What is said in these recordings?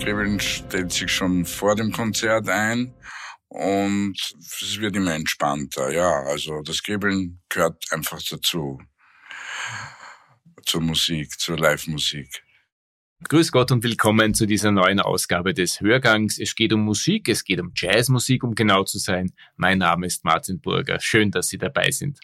Kribbeln stellt sich schon vor dem Konzert ein und es wird immer entspannter. Ja, also das Kribbeln gehört einfach dazu. Zur Musik, zur Live-Musik. Grüß Gott und willkommen zu dieser neuen Ausgabe des Hörgangs. Es geht um Musik, es geht um Jazzmusik, um genau zu sein. Mein Name ist Martin Burger. Schön, dass Sie dabei sind.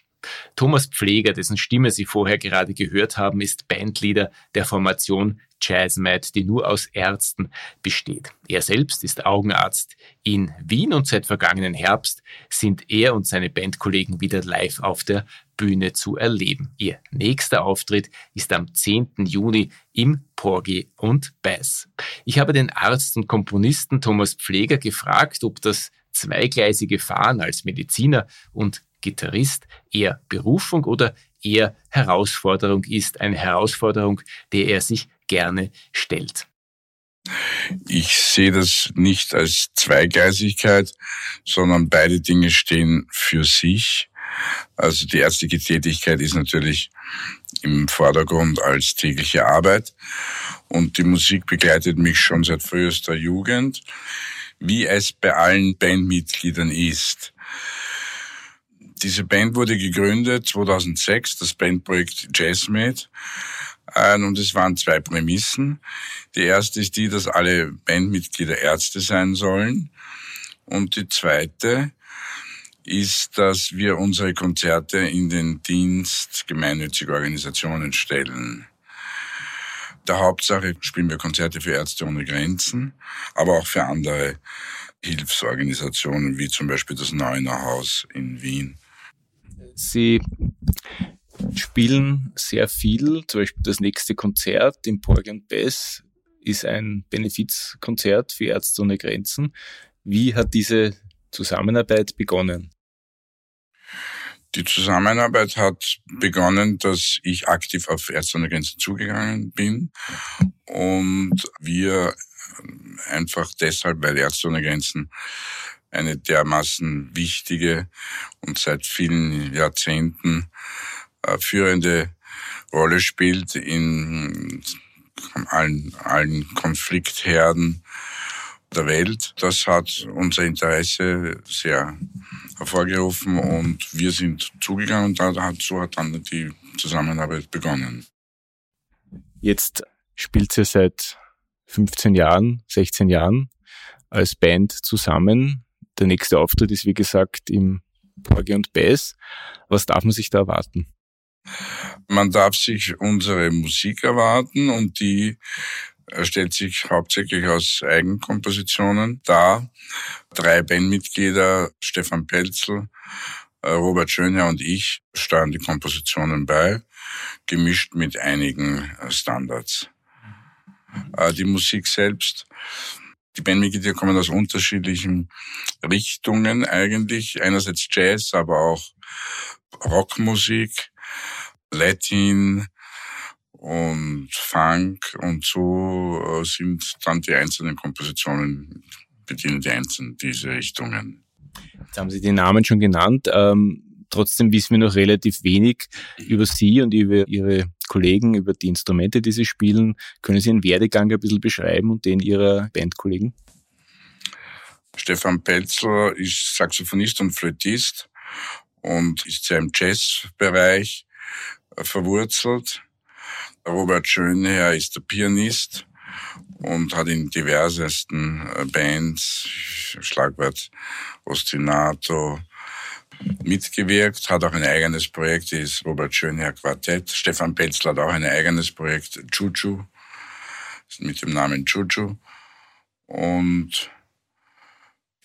Thomas Pfleger, dessen Stimme Sie vorher gerade gehört haben, ist Bandleader der Formation JazzMad, die nur aus Ärzten besteht. Er selbst ist Augenarzt in Wien und seit vergangenen Herbst sind er und seine Bandkollegen wieder live auf der Bühne zu erleben. Ihr nächster Auftritt ist am 10. Juni im Porgy und Bass. Ich habe den Arzt und Komponisten Thomas Pfleger gefragt, ob das zweigleisige Fahren als Mediziner und Gitarrist eher Berufung oder eher Herausforderung ist, eine Herausforderung, der er sich gerne stellt. Ich sehe das nicht als Zweigleisigkeit, sondern beide Dinge stehen für sich. Also die ärztliche Tätigkeit ist natürlich im Vordergrund als tägliche Arbeit und die Musik begleitet mich schon seit frühester Jugend, wie es bei allen Bandmitgliedern ist. Diese Band wurde gegründet 2006, das Bandprojekt Jazzmade. Ähm, und es waren zwei Prämissen. Die erste ist die, dass alle Bandmitglieder Ärzte sein sollen. Und die zweite ist, dass wir unsere Konzerte in den Dienst gemeinnütziger Organisationen stellen. Der Hauptsache spielen wir Konzerte für Ärzte ohne Grenzen, aber auch für andere Hilfsorganisationen, wie zum Beispiel das Neuner Haus in Wien. Sie spielen sehr viel, zum Beispiel das nächste Konzert im Porgy Bass ist ein Benefizkonzert für Ärzte ohne Grenzen. Wie hat diese Zusammenarbeit begonnen? Die Zusammenarbeit hat begonnen, dass ich aktiv auf Ärzte ohne Grenzen zugegangen bin und wir einfach deshalb, weil Ärzte ohne Grenzen eine dermaßen wichtige und seit vielen Jahrzehnten äh, führende Rolle spielt in allen, allen Konfliktherden der Welt. Das hat unser Interesse sehr hervorgerufen und wir sind zugegangen und dazu hat dann die Zusammenarbeit begonnen. Jetzt spielt sie seit 15 Jahren, 16 Jahren als Band zusammen. Der nächste Auftritt ist, wie gesagt, im Porgy und Bass. Was darf man sich da erwarten? Man darf sich unsere Musik erwarten und die stellt sich hauptsächlich aus Eigenkompositionen dar. Drei Bandmitglieder, Stefan Pelzel, äh, Robert Schönherr und ich, steuern die Kompositionen bei, gemischt mit einigen Standards. Äh, die Musik selbst die Bandmitglieder kommen aus unterschiedlichen Richtungen eigentlich. Einerseits Jazz, aber auch Rockmusik, Latin und Funk und so äh, sind dann die einzelnen Kompositionen, bedienen die einzelnen diese Richtungen. Jetzt haben Sie die Namen schon genannt. Ähm, trotzdem wissen wir noch relativ wenig über Sie und über Ihre Kollegen, über die Instrumente, die Sie spielen. Können Sie Ihren Werdegang ein bisschen beschreiben und den Ihrer Bandkollegen? Stefan Pelzl ist Saxophonist und Flötist und ist sehr im Jazzbereich verwurzelt. Robert Schönherr ist der Pianist und hat in diversesten Bands, Schlagwort Ostinato, mitgewirkt, hat auch ein eigenes Projekt, ist Robert Schönherr Quartett. Stefan Petzl hat auch ein eigenes Projekt, Chuchu, mit dem Namen Chuchu. Und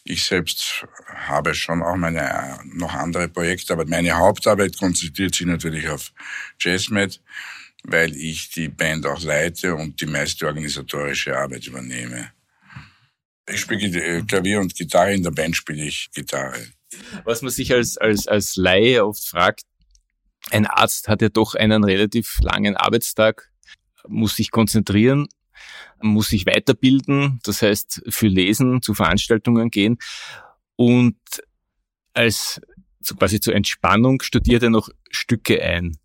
ich selbst habe schon auch meine noch andere Projekte, aber meine Hauptarbeit konzentriert sich natürlich auf JazzMed, weil ich die Band auch leite und die meiste organisatorische Arbeit übernehme. Ich spiele Klavier und Gitarre, in der Band spiele ich Gitarre. Was man sich als, als, als Laie oft fragt, ein Arzt hat ja doch einen relativ langen Arbeitstag, muss sich konzentrieren, muss sich weiterbilden, das heißt für Lesen, zu Veranstaltungen gehen und als quasi zur Entspannung studiert er noch Stücke ein.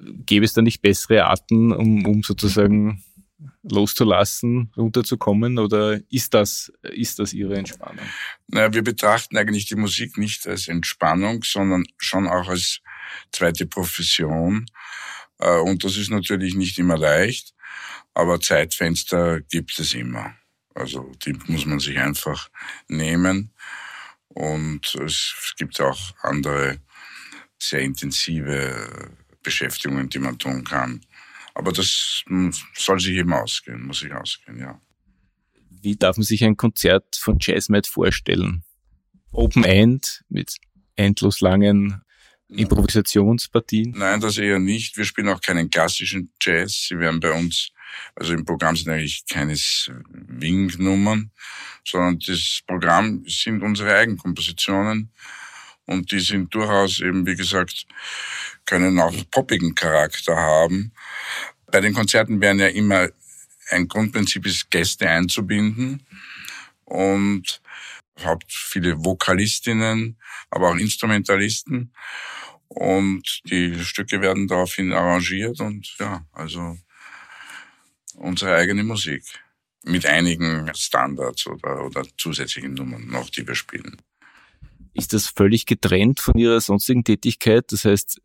Gäbe es da nicht bessere Arten, um, um sozusagen loszulassen, runterzukommen oder ist das, ist das Ihre Entspannung? Naja, wir betrachten eigentlich die Musik nicht als Entspannung, sondern schon auch als zweite Profession. Äh, und das ist natürlich nicht immer leicht, aber Zeitfenster gibt es immer. Also die muss man sich einfach nehmen. Und es gibt auch andere sehr intensive Beschäftigungen, die man tun kann. Aber das soll sich eben ausgehen, muss sich ausgehen, ja. Wie darf man sich ein Konzert von Jazzmet vorstellen? Open End mit endlos langen Improvisationspartien? Nein, das eher nicht. Wir spielen auch keinen klassischen Jazz. Sie werden bei uns, also im Programm sind eigentlich keine Swing-Nummern, sondern das Programm sind unsere Eigenkompositionen und die sind durchaus eben, wie gesagt, können auch poppigen Charakter haben. Bei den Konzerten werden ja immer ein Grundprinzip ist, Gäste einzubinden und überhaupt viele Vokalistinnen, aber auch Instrumentalisten. Und die Stücke werden daraufhin arrangiert und ja, also unsere eigene Musik. Mit einigen Standards oder, oder zusätzlichen Nummern noch, die wir spielen. Ist das völlig getrennt von Ihrer sonstigen Tätigkeit? Das heißt,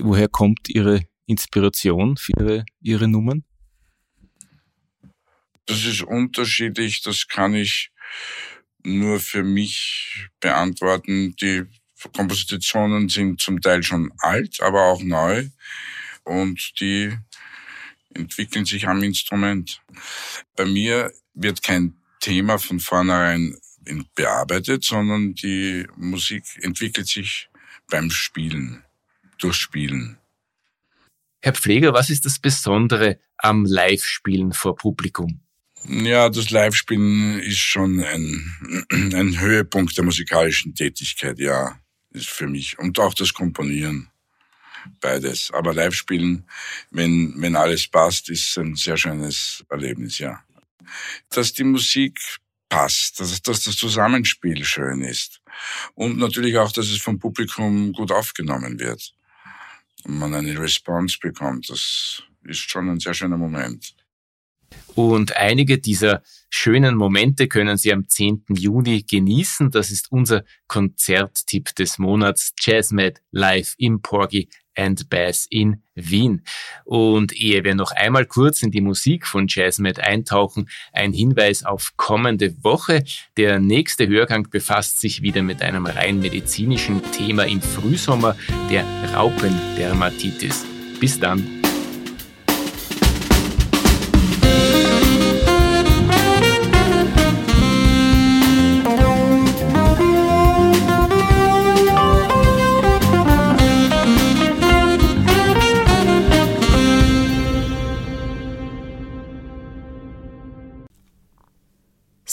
woher kommt Ihre Inspiration für Ihre, Ihre Nummern? Das ist unterschiedlich. Das kann ich nur für mich beantworten. Die Kompositionen sind zum Teil schon alt, aber auch neu und die entwickeln sich am Instrument. Bei mir wird kein Thema von vornherein bearbeitet, sondern die Musik entwickelt sich beim Spielen, durch Spielen. Herr Pfleger, was ist das Besondere am Live-Spielen vor Publikum? Ja, das Live-Spielen ist schon ein, ein Höhepunkt der musikalischen Tätigkeit, ja, ist für mich. Und auch das Komponieren. Beides. Aber Live-Spielen, wenn, wenn alles passt, ist ein sehr schönes Erlebnis, ja. Dass die Musik passt, dass, dass das Zusammenspiel schön ist. Und natürlich auch, dass es vom Publikum gut aufgenommen wird. Und man eine Response bekommt. Das ist schon ein sehr schöner Moment. Und einige dieser schönen Momente können Sie am 10. Juni genießen. Das ist unser Konzerttipp des Monats JazzMed live im Porgy and Bass in Wien. Und ehe wir noch einmal kurz in die Musik von JazzMed eintauchen, ein Hinweis auf kommende Woche. Der nächste Hörgang befasst sich wieder mit einem rein medizinischen Thema im Frühsommer, der Raupendermatitis. Bis dann.